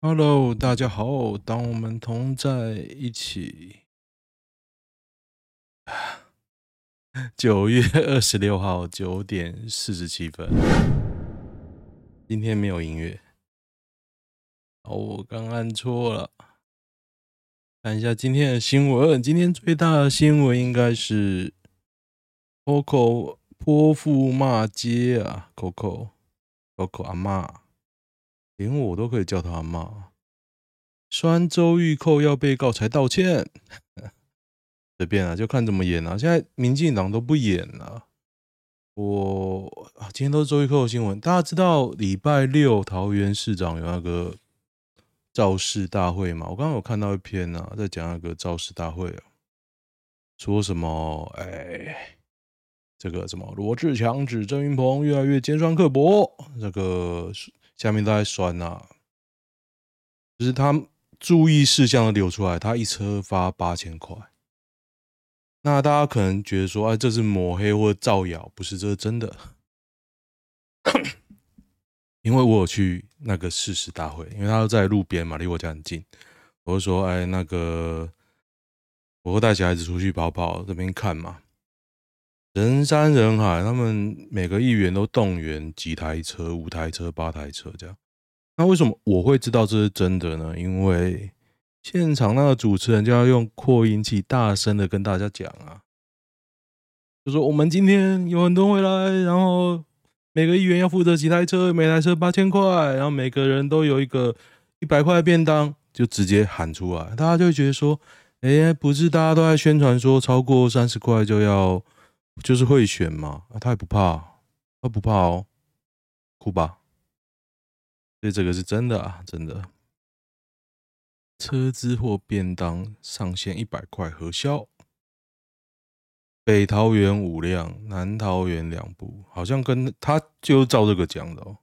Hello，大家好，当我们同在一起。九月二十六号九点四十七分，今天没有音乐。哦，我刚按错了。看一下今天的新闻，今天最大的新闻应该是 Coco 泼妇骂街啊，Coco Coco 阿嬷。连我都可以叫他阿嬷，酸周玉蔻要被告才道歉，随便啊，就看怎么演啊。现在民进党都不演了，我今天都是周玉蔻的新闻。大家知道礼拜六桃园市长有那个造势大会吗？我刚刚有看到一篇啊，在讲那个造势大会啊，说什么？哎，这个什么罗志强指郑云鹏越来越尖酸刻薄，这个。下面都在酸呐、啊，就是他注意事项都流出来，他一车发八千块。那大家可能觉得说，哎，这是抹黑或造谣，不是，这是真的。因为我有去那个誓师大会，因为他在路边嘛，离我家很近。我就说，哎，那个我会带小孩子出去跑跑，这边看嘛。人山人海，他们每个议员都动员几台车，五台车、八台车这样。那为什么我会知道这是真的呢？因为现场那个主持人就要用扩音器大声的跟大家讲啊，就说我们今天有很多回来，然后每个议员要负责几台车，每台车八千块，然后每个人都有一个一百块便当，就直接喊出来，大家就觉得说，哎，不是大家都在宣传说超过三十块就要。就是会选嘛，啊，他也不怕，他不怕哦，哭吧。所以这个是真的啊，真的。车资或便当上限一百块核销。北桃园五辆，南桃园两部，好像跟他就照这个讲的哦。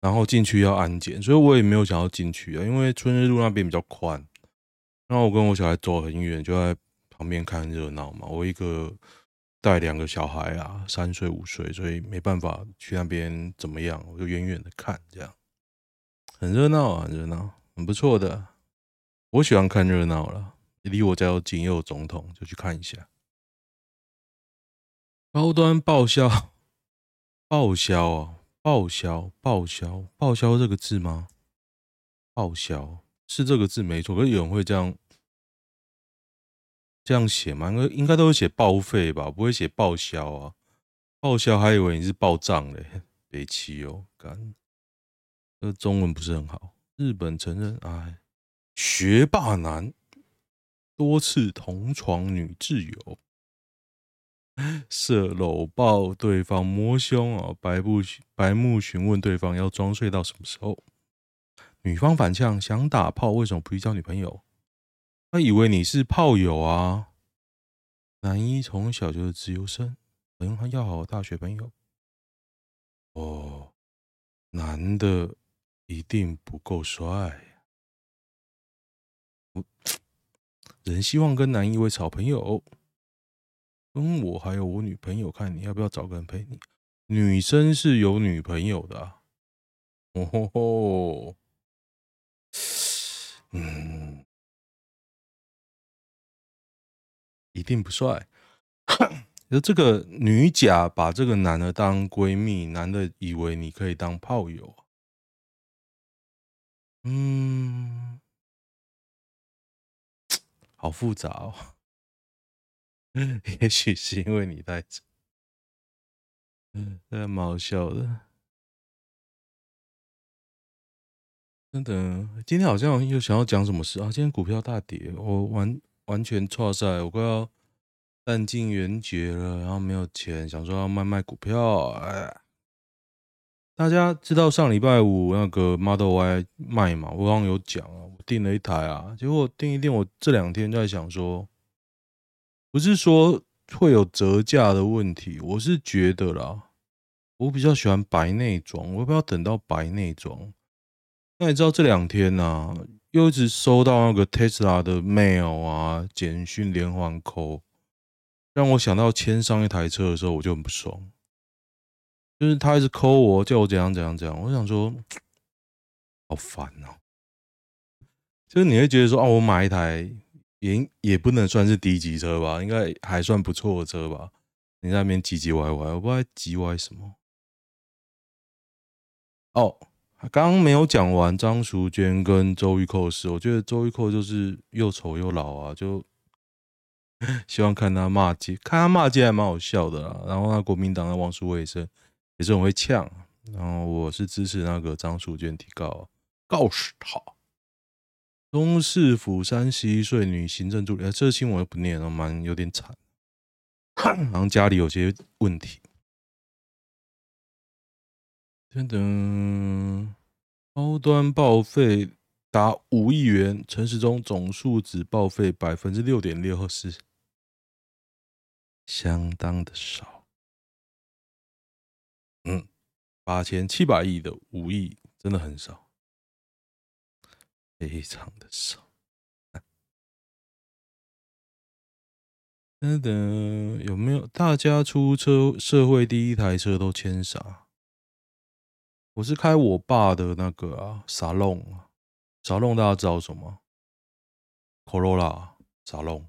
然后进去要安检，所以我也没有想要进去啊，因为春日路那边比较宽。然后我跟我小孩走很远，就在旁边看热闹嘛。我一个。带两个小孩啊，三岁五岁，所以没办法去那边怎么样，我就远远的看，这样很热闹啊，很热闹，很不错的。我喜欢看热闹了，离我家又近又有总统，就去看一下。高端报销，报销啊，报销，报销，报销这个字吗？报销是这个字没错，可是有人会这样。这样写吗？应该应该都会写报废吧，不会写报销啊。报销还以为你是报账嘞，别气哦，干。这中文不是很好。日本承认，哎，学霸男多次同床女挚友，涉搂抱对方摸胸啊，白目白目询问对方要装睡到什么时候。女方反呛，想打炮为什么不去交女朋友？他以为你是炮友啊！男一从小就是自由生，很好要好大学朋友。哦，男的一定不够帅。人希望跟男一为好朋友，跟我还有我女朋友，看你要不要找个人陪你。女生是有女朋友的啊。哦吼吼，嗯。一定不帅。就这个女甲把这个男的当闺蜜，男的以为你可以当炮友。嗯，好复杂哦。也许是因为你带着，嗯，这蛮好笑的。真的，今天好像又想要讲什么事啊？今天股票大跌，我玩。完全错赛，我快要弹尽援绝了，然后没有钱，想说要卖卖股票。哎，大家知道上礼拜五那个 Model Y 卖嘛？我刚刚有讲啊，我订了一台啊，结果订一订，我这两天在想说，不是说会有折价的问题，我是觉得啦，我比较喜欢白内装，我不要等到白内装。那你知道这两天呢、又一直收到那个 Tesla 的 mail 啊，简讯连环扣，让我想到签上一台车的时候，我就很不爽。就是他一直扣我，叫我怎样怎样怎样，我想说，好烦哦、就是你会觉得说，哦，我买一台也也不能算是低级车吧，应该还算不错的车吧？你在那边唧唧歪歪，我不知道唧歪什么。哦，刚刚没有讲完张淑娟跟周玉蔻的事，我觉得周玉蔻就是又丑又老啊，就 希望看他骂街，看他骂街还蛮好笑的啦。然后那国民党的王淑慧也是也是很会呛，然后我是支持那个张淑娟提告，告死他。东市府三十一岁女行政助理，这个新闻我不念了，蛮有点惨，然后家里有些问题。等等，高端报废达五亿元，城市中总数只报废百分之六点六，是相当的少。嗯，八千七百亿的五亿真的很少，非常的少。等等，有没有大家出车社会第一台车都签啥？我是开我爸的那个啊，沙龙啊，沙龙大家知道什么？Corolla 沙龙，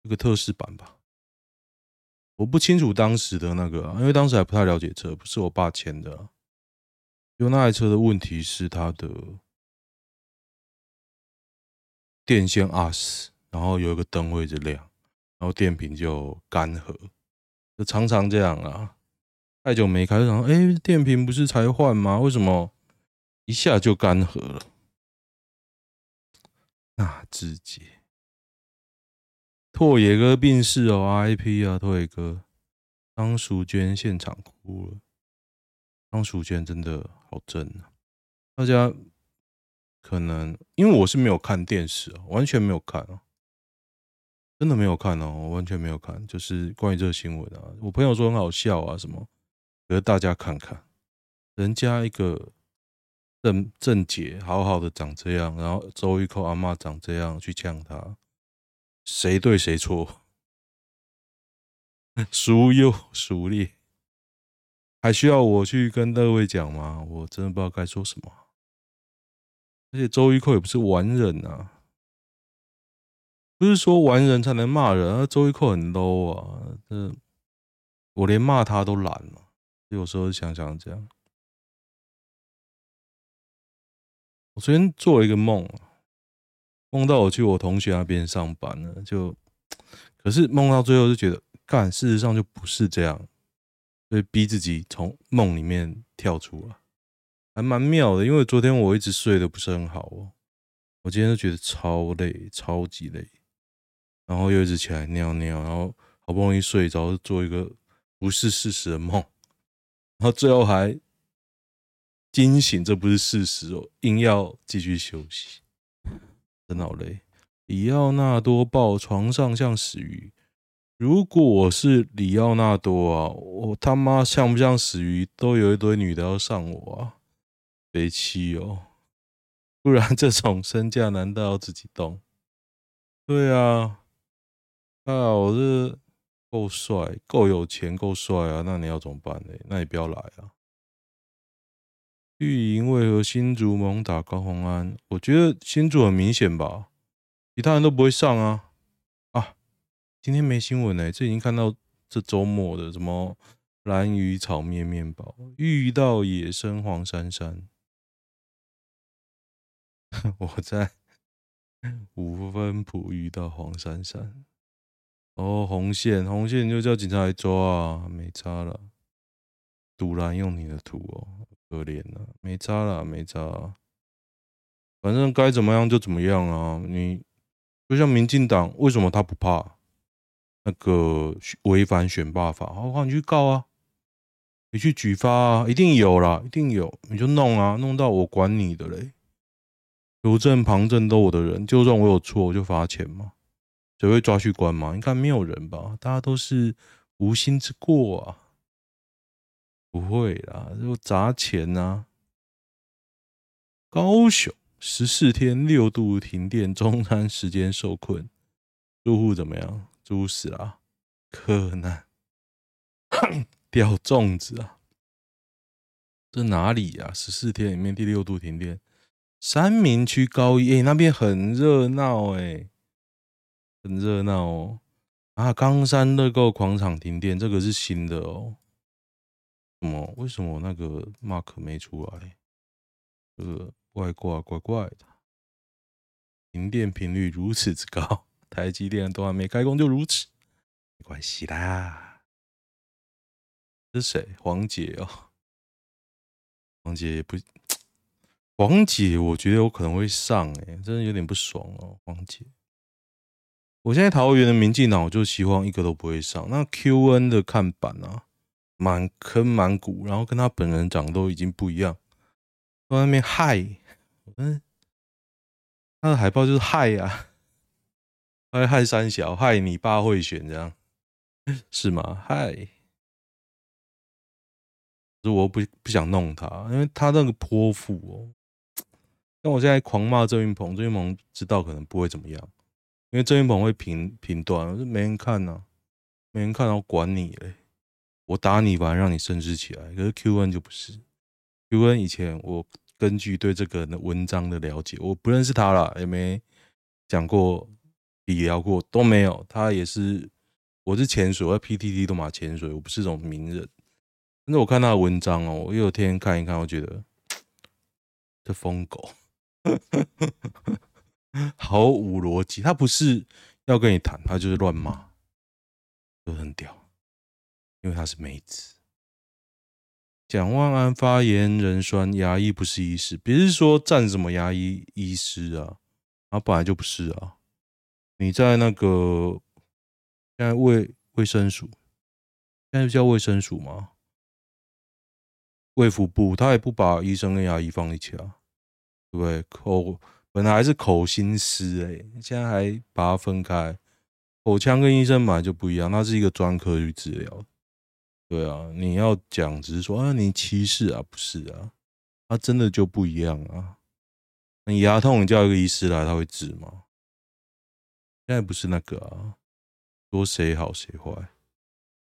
一个特仕版吧。我不清楚当时的那个啊，因为当时还不太了解车，不是我爸签的啊。因为那台车的问题是它的电线阿死，然后有一个灯会一直亮，然后电瓶就干涸，就常常这样啊。太久没开，然后，哎，电瓶不是才换吗？为什么一下就干涸了？那自己，拓野哥病逝哦，IP 啊，拓野哥，张淑娟现场哭了。张淑娟真的好正啊！大家可能因为我是没有看电视啊，完全没有看啊，真的没有看哦，我完全没有看，就是关于这个新闻啊，我朋友说很好笑啊，什么。给大家看看，人家一个正正姐好好的长这样，然后周玉蔻阿嬷长这样去呛他，谁对谁错？孰优孰劣？还需要我去跟各位讲吗？我真的不知道该说什么。而且周玉蔻也不是完人啊，不是说完人才能骂人啊。周玉蔻很 low 啊，这我连骂他都懒了。有时候想想这样，我昨天做了一个梦，梦到我去我同学那边上班了，就可是梦到最后就觉得，干，事实上就不是这样，所以逼自己从梦里面跳出来，还蛮妙的。因为昨天我一直睡得不是很好哦，我今天就觉得超累，超级累，然后又一直起来尿尿，然后好不容易睡着，做一个不是事实的梦。然后最后还惊醒，这不是事实哦，硬要继续休息，真好累。李奥纳多抱床上像死鱼，如果我是李奥纳多啊，我他妈像不像死鱼？都有一堆女的要上我啊，别气哦，不然这种身价难道要自己动？对啊，啊，我是。够帅，够有钱，够帅啊！那你要怎么办呢？那你不要来啊！绿营为何新竹猛打高虹安？我觉得新竹很明显吧，其他人都不会上啊！啊，今天没新闻呢，这已经看到这周末的什么蓝鱼炒面面包遇到野生黄珊珊，我在五分埔遇到黄珊珊。哦，红线，红线就叫警察来抓啊，没差了。赌烂用你的图哦，可怜了，没差了，没差。反正该怎么样就怎么样啊。你就像民进党，为什么他不怕那个违反选罢法？好，你去告啊，你去举发啊，一定有啦，一定有，你就弄啊，弄到我管你的嘞。有证旁证都我的人，就算我有错，我就罚钱嘛。谁会抓去关吗？应该没有人吧？大家都是无心之过啊，不会啦，就砸钱啊。高雄十四天六度停电，中餐时间受困，住户怎么样？住死了，可难掉粽子啊！这哪里呀？十四天里面第六度停电，三民区高一，哎，那边很热闹，哎，很热闹哦。啊，冈山乐购广场停电，这个是新的哦。什么？为什么那个 mark 没出来？这个外挂怪怪的。停电频率如此之高，台积电都还没开工就如此，没关系啦。是谁？黄姐哦，黄姐也不，黄姐我觉得我可能会上哎，真的有点不爽哦，黄姐。我现在桃园的民进党，我就希望一个都不会上。那 QN 的看板啊，满坑满谷，然后跟他本人长都已经不一样，在那边嗨，嗯。他的海报就是害呀，害害三小，害你爸会选这样，是吗？害，可是我不不想弄他，因为他那个泼妇哦。但我现在狂骂郑云鹏，郑云鹏知道可能不会怎么样，因为郑运鹏会评评断，就没人看呐、啊，没人看，我管你嘞，我打你完让你升职起来。可是 QN 就不是，QN 以前我。根据对这个人的文章的了解，我不认识他了，也没讲过、比聊过，都没有。他也是，我是潜水，我在 PTT 都马潜水，我不是这种名人。但是我看他的文章哦，我有天看一看，我觉得这疯狗 毫无逻辑。他不是要跟你谈，他就是乱骂，都很屌，因为他是妹子。蒋万安发言人说：“牙医不是医师，别是说站什么牙医医师啊？他本来就不是啊！你在那个现在卫卫生署，现在叫卫生署吗？卫福部他也不把医生跟牙医放一起啊，对不对？口本来还是口心师哎，现在还把它分开，口腔跟医生本来就不一样，那是一个专科去治疗。”对啊，你要讲只是说啊，你歧视啊，不是啊，他真的就不一样啊。你牙痛，你叫一个医师来，他会治吗？现在不是那个啊，说谁好谁坏。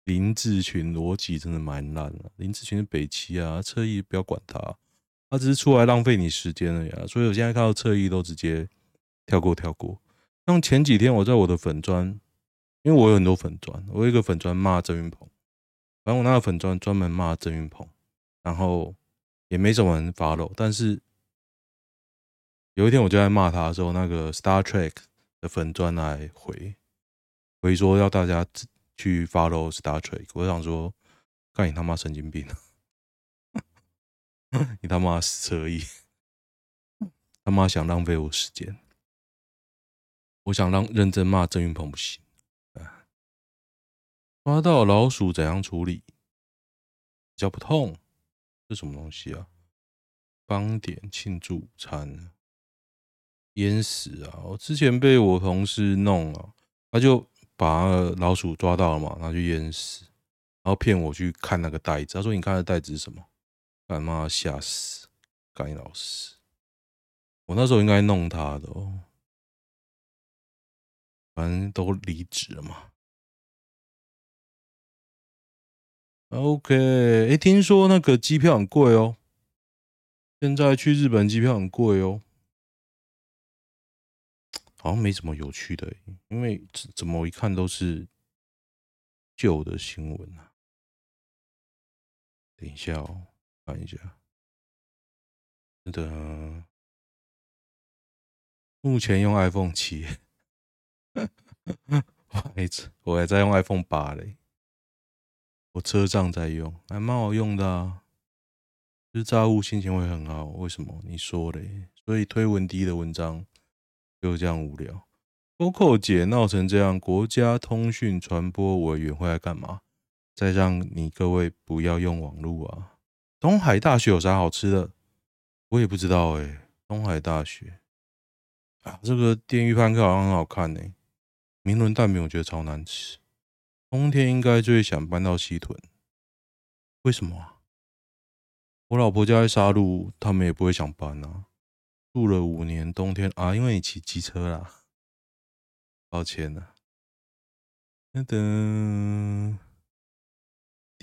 林志群逻辑真的蛮烂的，林志群是北七啊，侧翼不要管他，他只是出来浪费你时间了呀。所以我现在看到侧翼都直接跳过跳过。像前几天我在我的粉砖，因为我有很多粉专，我有一个粉专骂郑云鹏。反正我那个粉专专门骂郑云鹏，然后也没什么人 follow。但是有一天我就在骂他的时候，那个 Star Trek 的粉专来回回说要大家去 follow Star Trek。我想说，干你他妈神经病！你他妈死侧翼！他妈想浪费我时间，我想让认真骂郑云鹏不行。抓到老鼠怎样处理？比较不痛，这什么东西啊？帮点庆祝餐，淹死啊！我之前被我同事弄了，他就把老鼠抓到了嘛，然后就淹死，然后骗我去看那个袋子。他说：“你看的袋子是什么？”干妈吓死！干老师！我那时候应该弄他的哦，反正都离职了嘛。OK，哎、欸，听说那个机票很贵哦，现在去日本机票很贵哦，好像没什么有趣的，因为怎么一看都是旧的新闻啊。等一下哦，看一下，真的，目前用 iPhone 七，我还我还在用 iPhone 八嘞。我车上在用，还蛮好用的啊。吃炸物心情会很好，为什么？你说嘞？所以推文低的文章就这样无聊。Coco 姐闹成这样，国家通讯传播委员会来干嘛？再让你各位不要用网络啊！东海大学有啥好吃的？我也不知道哎、欸。东海大学啊，这个电鱼潘克好像很好看呢、欸。明伦蛋饼我觉得超难吃。冬天应该最想搬到西屯，为什么啊？我老婆家在沙鹿，他们也不会想搬啊。住了五年，冬天啊，因为你骑机车啦，抱歉了。等等，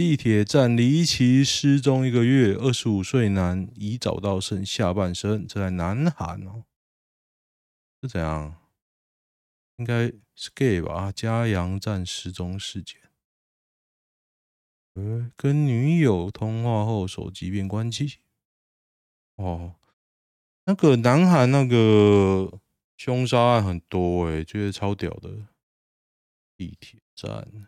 地铁站离奇失踪一个月，二十五岁男已找到剩下半身，这在南韩哦。是怎样？应该是 gay 吧？嘉阳站失踪事件。呃，跟女友通话后手机变关机。哦，那个南韩那个凶杀案很多诶，觉得超屌的。地铁站，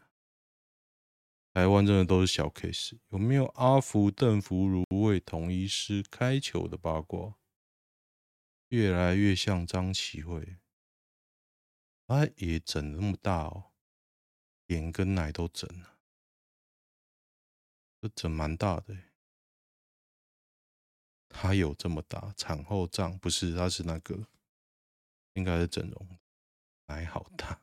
台湾真的都是小 case。有没有阿福邓福如为统一师开球的八卦？越来越像张启慧。他也整那么大哦，脸跟奶都整了。这整蛮大的，他有这么大？产后胀不是？他是那个，应该是整容，奶好大。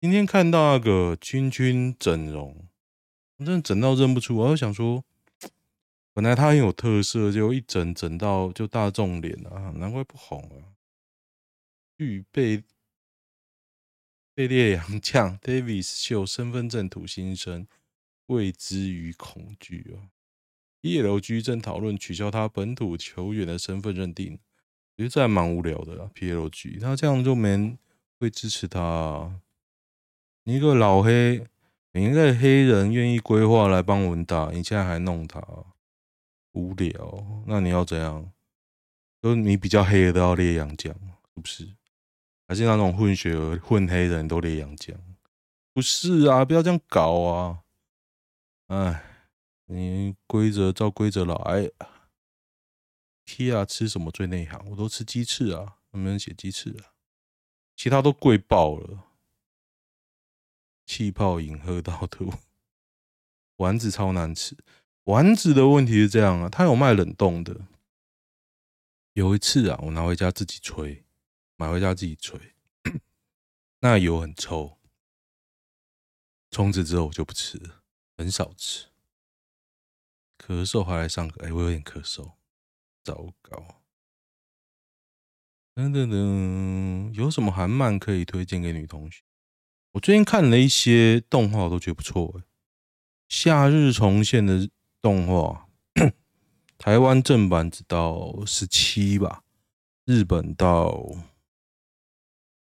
今天看到那个君君整容，真的整到认不出。我就想说，本来他很有特色，结果一整整到就大众脸啊，难怪不红啊。预备。被烈阳将 Davis 秀身份证土新生，未知与恐惧啊。PLG 正讨论取消他本土球员的身份认定，其实这还蛮无聊的啦。PLG 他这样就没人会支持他啊。你一个老黑，你一个黑人愿意规划来帮我们打，你现在还弄他，无聊。那你要怎样？就你比较黑的都要烈阳将，是不是？还是那种混血、混黑人都烈阳将？不是啊，不要这样搞啊！哎，你规则照规则来。T 啊吃什么最内行？我都吃鸡翅啊，有没有人写鸡翅啊？其他都贵爆了。气泡饮喝到吐，丸子超难吃。丸子的问题是这样啊，他有卖冷冻的。有一次啊，我拿回家自己吹。买回家自己吹，那油很臭。从此之后我就不吃了，很少吃。咳嗽还来上课，哎，我有点咳嗽，糟糕。等等等，有什么韩漫可以推荐给女同学？我最近看了一些动画，我都觉得不错。哎，夏日重现的动画，台湾正版只到十七吧，日本到。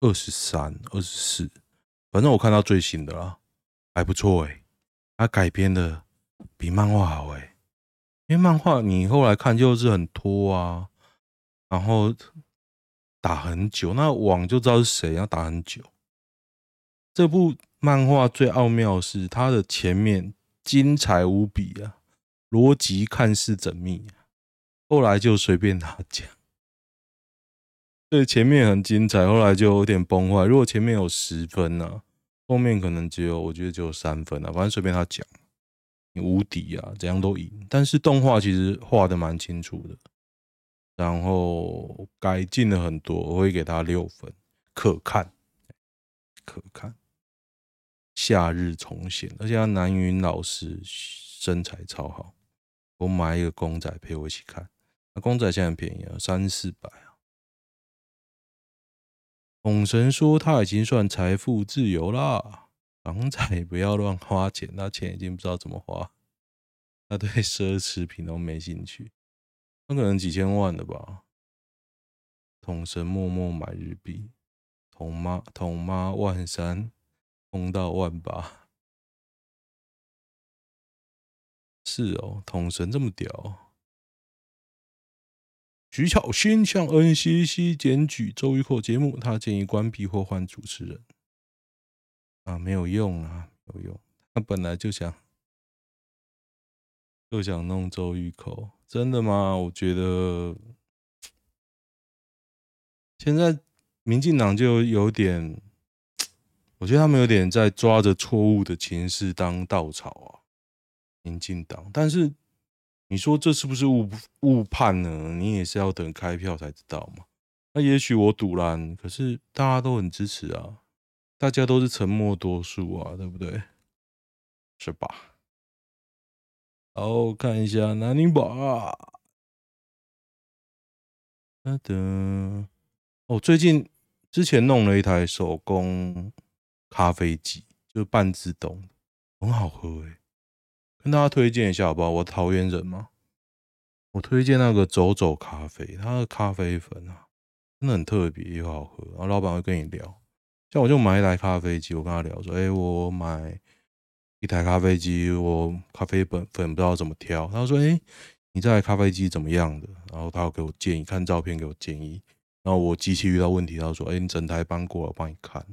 二十三、二十四，反正我看到最新的啦，还不错哎、欸。它改编的比漫画好哎、因为漫画你后来看就是很拖啊，然后打很久，那网就知道是谁要打很久。这部漫画最奥妙是它的前面精彩无比啊，逻辑看似缜密，后来就随便他讲。对，前面很精彩，后来就有点崩坏。如果前面有十分呢、啊，后面可能只有，我觉得只有三分啊。反正随便他讲，你无敌啊，怎样都赢。但是动画其实画的蛮清楚的，然后改进了很多，我会给他六分，可看，可看。夏日重现，而且他南云老师身材超好，我买一个公仔陪我一起看。那公仔现在很便宜啊，三四百。统神说他已经算财富自由啦，港仔不要乱花钱，他钱已经不知道怎么花，他对奢侈品都没兴趣，他可能几千万的吧。统神默默买日币，统妈统妈万三，冲到万八，是哦，统神这么屌。徐巧芯向 NCC 检举周玉蔻节目，他建议关闭或换主持人。啊，没有用啊，没有用。他本来就想就想弄周玉蔻，真的吗？我觉得现在民进党就有点，我觉得他们有点在抓着错误的情势当稻草啊。民进党，但是。你说这是不是误误判呢？你也是要等开票才知道嘛。那也许我赌烂，可是大家都很支持啊，大家都是沉默多数啊，对不对？是吧？好，看一下南宁宝。等等，哦，最近之前弄了一台手工咖啡机，就是半自动，很好喝诶、跟大家推荐一下好不好？我桃园人嘛，我推荐那个走走咖啡，它的咖啡粉啊，真的很特别又好喝。然后老板会跟你聊，像我就买一台咖啡机，我跟他聊说，哎、我买一台咖啡机，我咖啡粉粉不知道怎么挑。他说，哎、你这台咖啡机怎么样的？然后他要给我建议，看照片给我建议。然后我机器遇到问题，他说：“哎，你整台搬过来，我帮你看。”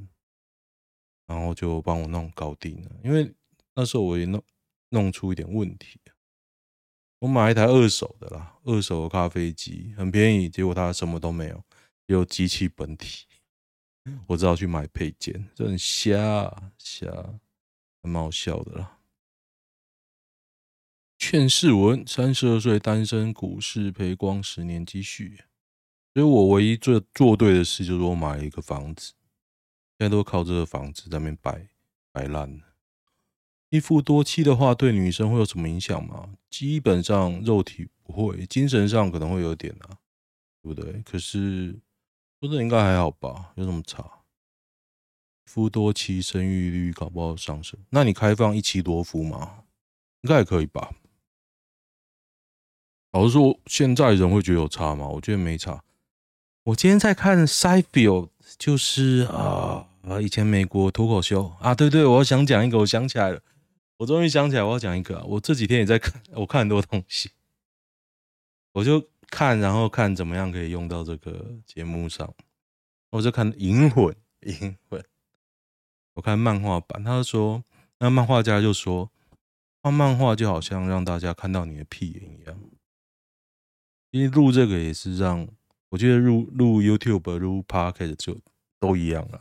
然后就帮我弄搞定了。因为那时候我也弄弄出一点问题，我买一台二手的啦，二手的咖啡机很便宜，结果它什么都没有，有机器本体。我只好去买配件，这很瞎瞎，还蛮好笑的啦。劝世文：三十二岁单身，股市赔光十年积蓄。所以我唯一做做对的事，就是我买了一个房子，在都靠这个房子在那边摆摆烂。一夫多妻的话，对女生会有什么影响吗？基本上肉体不会，精神上可能会有点啊，对不对？可是说的应该还好吧？有什么差？夫多妻，生育率搞不好上升。那你开放一妻多夫吗？应该还可以吧？老实说，现在人会觉得有差吗？我觉得没差。我今天在看 Seinfeld，就是啊啊，以前美国脱口秀啊，对对，我想讲一个，我想起来了，我终于想起来我要讲一个，我这几天也在看，我看很多东西，我就看，然后看怎么样可以用到这个节目上，我就看《银魂》，《银魂》，我看漫画版，他说，那漫画家就说，画漫画就好像让大家看到你的屁眼一样，因为录这个也是让。我觉得录录 YouTube、录 Podcast 就都一样了，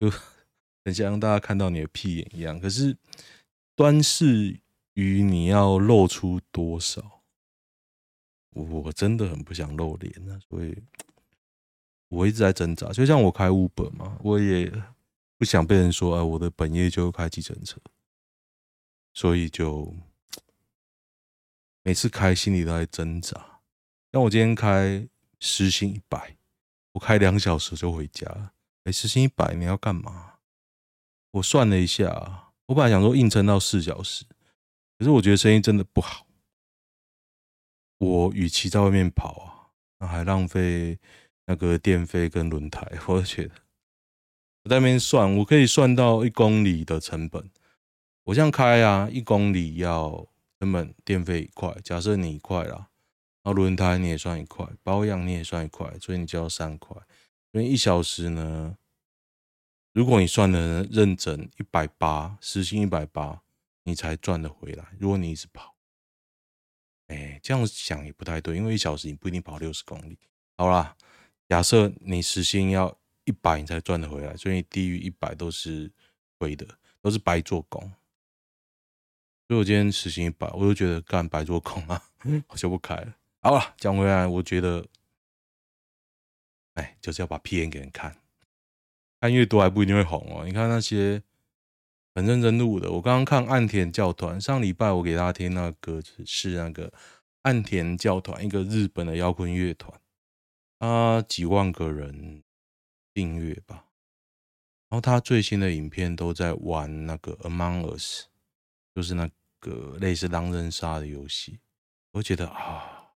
就 很像让大家看到你的屁眼一样。可是端视于你要露出多少，我真的很不想露脸啊，所以我一直在挣扎。就像我开 Uber 嘛，我也不想被人说，哎，我的本业就开计程车，所以就每次开心里都在挣扎。像我今天开。时薪一百，我开两小时就回家。哎，时薪一百，你要干嘛？我算了一下，我本来想说硬撑到四小时，可是我觉得生意真的不好。我与其在外面跑啊，那还浪费那个电费跟轮胎，我觉得我在那边算，我可以算到一公里的成本。我这样开啊，一公里要成本电费一块，假设你一块啦。然后轮胎你也算一块，保养你也算一块，所以你就要三块。所以一小时呢，如果你算的认真一百八，时薪一百八，你才赚得回来。如果你一直跑，哎，这样想也不太对，因为一小时你不一定跑六十公里。好啦，假设你时薪要一百，你才赚得回来，所以低于一百都是亏的，都是白做工。所以我今天时薪一百，我就觉得干白做工啊，我就不开了。好了，讲回来，我觉得，哎，就是要把屁眼给人看，看越多还不一定会红哦。你看那些很认真录的，我刚刚看岸田教团，上礼拜我给大家听那个歌是那个岸田教团，一个日本的摇滚乐团，他几万个人订阅吧，然后他最新的影片都在玩那个 Among Us，就是那个类似狼人杀的游戏，我觉得啊。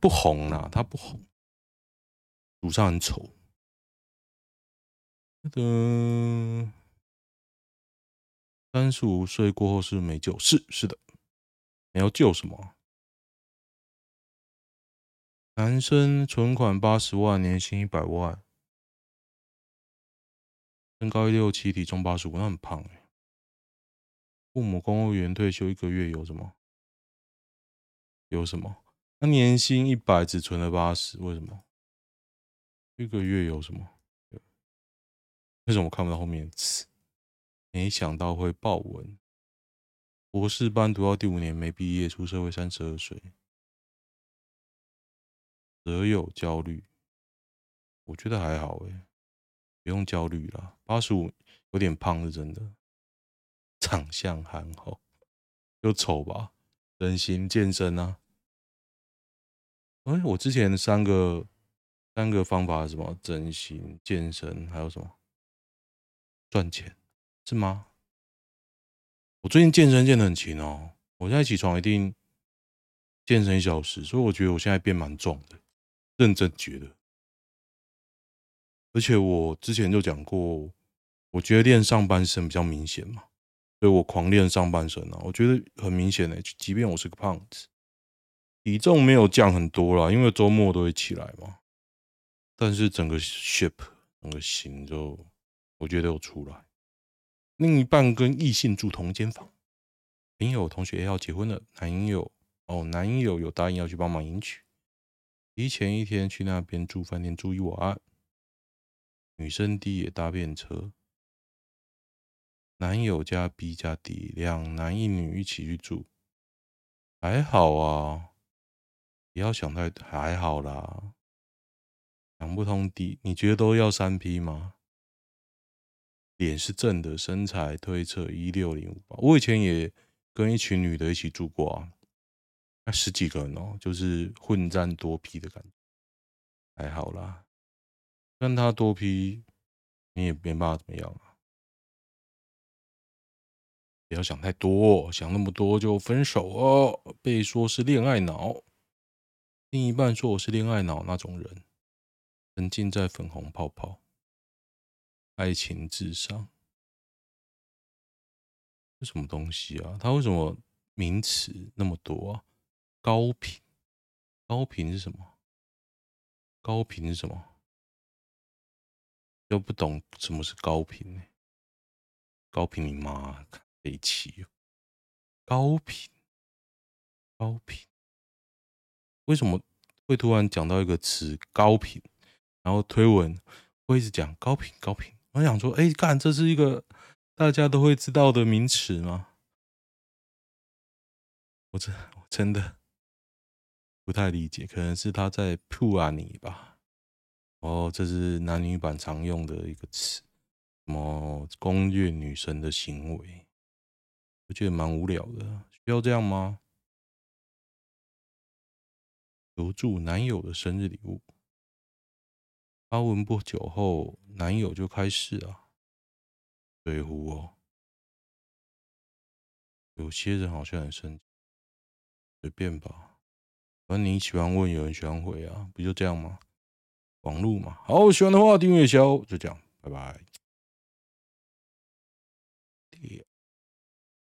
不红啦，他不红，主唱很丑。的三十五岁过后是没救，是是的，你要救什么？男生存款八十万，年薪一百万，身高一六七，体重八十五，那很胖哎。父母公务员退休一个月有什么？有什么？他年薪一百，只存了八十，为什么？一个月有什么？为什么我看不到后面的词？没想到会爆文。博士班读到第五年没毕业，出社会三十二岁，择友焦虑。我觉得还好诶，不用焦虑啦。八十五有点胖是真的，长相憨厚又丑吧？整形健身啊！哎，我之前的三个三个方法什么？整形健身，还有什么？赚钱，是吗？我最近健身健得很勤哦，我现在起床一定健身一小时，所以我觉得我现在变蛮壮的，认真觉得。而且我之前就讲过，我觉得练上半身比较明显嘛，所以我狂练上半身啊，我觉得很明显的，即便我是个胖子，体重没有降很多啦，因为周末都会起来嘛，但是整个 shape 整个型就我觉得有出来。另一半跟异性住同间房，朋友同学要结婚了，男友哦，男友有答应要去帮忙迎娶，提前一天去那边住饭店住一晚，女生 D 也搭便车，男友加 B 加 D 两男一女一起去住，还好啊，不要想太还好啦，想不通 D，你觉得都要三 P 吗？脸是正的，身材推测一六零五八。我以前也跟一群女的一起住过啊，那十几个人哦，就是混战多 P 的感觉，还好啦。跟他多 P，你也没办法怎么样啊。不要想太多，想那么多就分手哦。被说是恋爱脑，另一半说我是恋爱脑那种人，沉浸在粉红泡泡。爱情至上是什么东西啊？它为什么名词那么多啊？高频，高频是什么？高频是什么？又不懂什么是高频呢？高频你妈北七哦！高频，高频，为什么会突然讲到一个词高频？然后推文会一直讲高频，高频。我想说，哎，干，这是一个大家都会知道的名词吗？我真我真的不太理解，可能是他在铺啊你吧。哦，这是男女版常用的一个词，什么攻略女神的行为，我觉得蛮无聊的，需要这样吗？留住男友的生日礼物。发文不久后，男友就开始啊，水壶哦。有些人好像很生气，随便吧。反正你喜欢问，有人喜欢回啊，不就这样吗？网路嘛。好，喜欢的话订阅一下哦，就这样，拜拜。